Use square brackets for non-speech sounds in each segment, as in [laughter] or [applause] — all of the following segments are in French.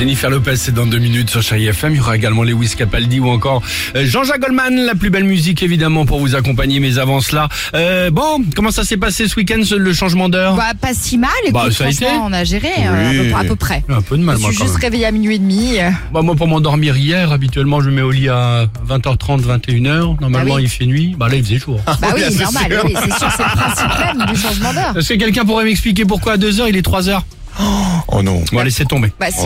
Jennifer Lopez, c'est dans deux minutes sur Chérie FM. Il y aura également Lewis Capaldi ou encore euh, Jean-Jacques Goldman, la plus belle musique évidemment pour vous accompagner. Mais avant cela, euh, bon, comment ça s'est passé ce week-end ce- le changement d'heure? Bah, pas si mal, Bah, ça a été. on a géré euh, à, peu, à peu près. Un peu de mal Je moi suis quand juste même. réveillée à minuit et demi. euh. Bah, moi pour m'endormir hier, habituellement je me mets au lit à 20h30, 21h. Normalement Ah oui. il fait nuit. Bah là il faisait jour. Bah oui, [laughs] c'est normal, sûr. oui, c'est sûr, c'est le principe même du changement d'heure. Est-ce que quelqu'un pourrait m'expliquer pourquoi à 2h il est 3h Oh non. Bon laissez tomber. Bah si.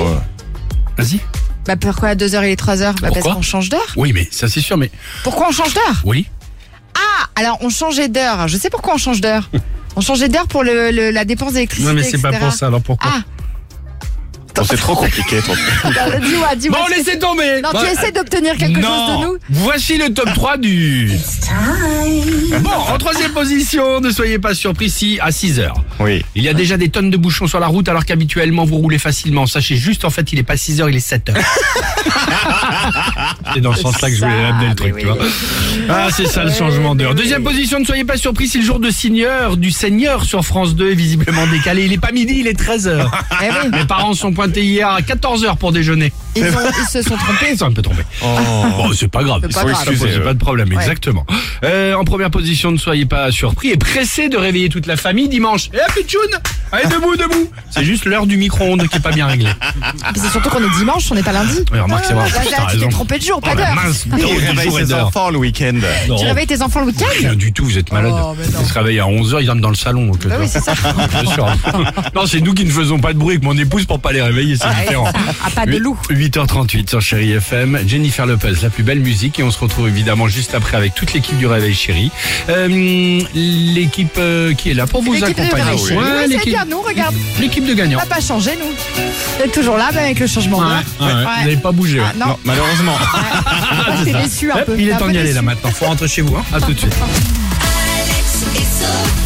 Vas-y. Bah pourquoi à 2h et 3h Bah parce Pourquoi? qu'on change d'heure. Oui mais ça c'est sûr mais Pourquoi on change d'heure? Oui. Ah, alors on changeait d'heure. Je sais pourquoi on change d'heure. [laughs] On changeait d'heure pour le, le- la dépense d'électricité. Non mais c'est pas etc. pour ça alors pourquoi? Ah, c'est trop compliqué. Trop... [laughs] bah, dis-moi, dis-moi. Bon laissez tomber. Non, Bah, tu essaies d'obtenir quelque non. chose de nous Voici le top 3 du... Bon, troisième position, ne soyez pas surpris si à 6 heures. Oui. Il y a déjà des tonnes de bouchons sur la route alors qu'habituellement vous roulez facilement. Sachez juste en fait il est pas 6 heures, il est 7 heures. [laughs] c'est dans ce sens-là que je voulais amener le truc, oui. tu vois. Ah, c'est ça le changement d'heure. Deuxième position, ne soyez pas surpris si le jour de Seigneur, du Seigneur sur France 2 est visiblement décalé. Il est pas midi, il est 13 heures. Eh oui, Mes parents sont pointés hier à 14 heures pour déjeuner. ils, ont- ils se sont trompés. Ils sont un peu trompés. Oh. Bon, c'est pas grave. C'est pas Ça grave. pose Excusez, pas de problème, Ouais. exactement. Euh, en première position, ne soyez pas surpris et pressé de réveiller toute la famille dimanche. Eh, Pichoun Allez, debout, debout C'est juste l'heure du micro-ondes qui est pas bien réglée. Puis c'est surtout qu'on est dimanche, on n'est pas lundi. Ouais, remarque, c'est vrai. Là, T'as là, tu raison. t'es trompé de jour, Oh pas la d'heure. mince, Il du réveille jour et ses d'heure. enfants le week-end. Non. Tu réveilles tes enfants le week-end Rien du tout, vous êtes malade. Oh, mais non. Ils se réveillent à 11h, ils dorment dans le salon. donc, Bah euh, oui, c'est ça. [laughs] Bien sûr. Non, c'est nous qui ne faisons pas de bruit avec mon épouse pour pas les réveiller, c'est différent. Ah, pas de loup. 8h38 sur Chéri FM. Jennifer Lopez, la plus belle musique. Et on se retrouve évidemment juste après avec toute l'équipe du Réveil Chéri. Euh, l'équipe euh, qui est là pour vous L'équipe accompagner. Réveil Chéri. Ouais, Oui, c'est l'équipe- bien, nous, regarde. L'équipe de On gagnants. n'a pas changé, nous. On est toujours là, même avec le changement Ouais, d'heure. ouais, Ouais. Vous n'avez pas bougé. ouais. Ah, non, Non, malheureusement. Ouais, t'es déçu un Hop, peu. il est temps d'y aller là maintenant. Faut rentrer chez vous. Hein. À tout de suite. Alex et Sophie.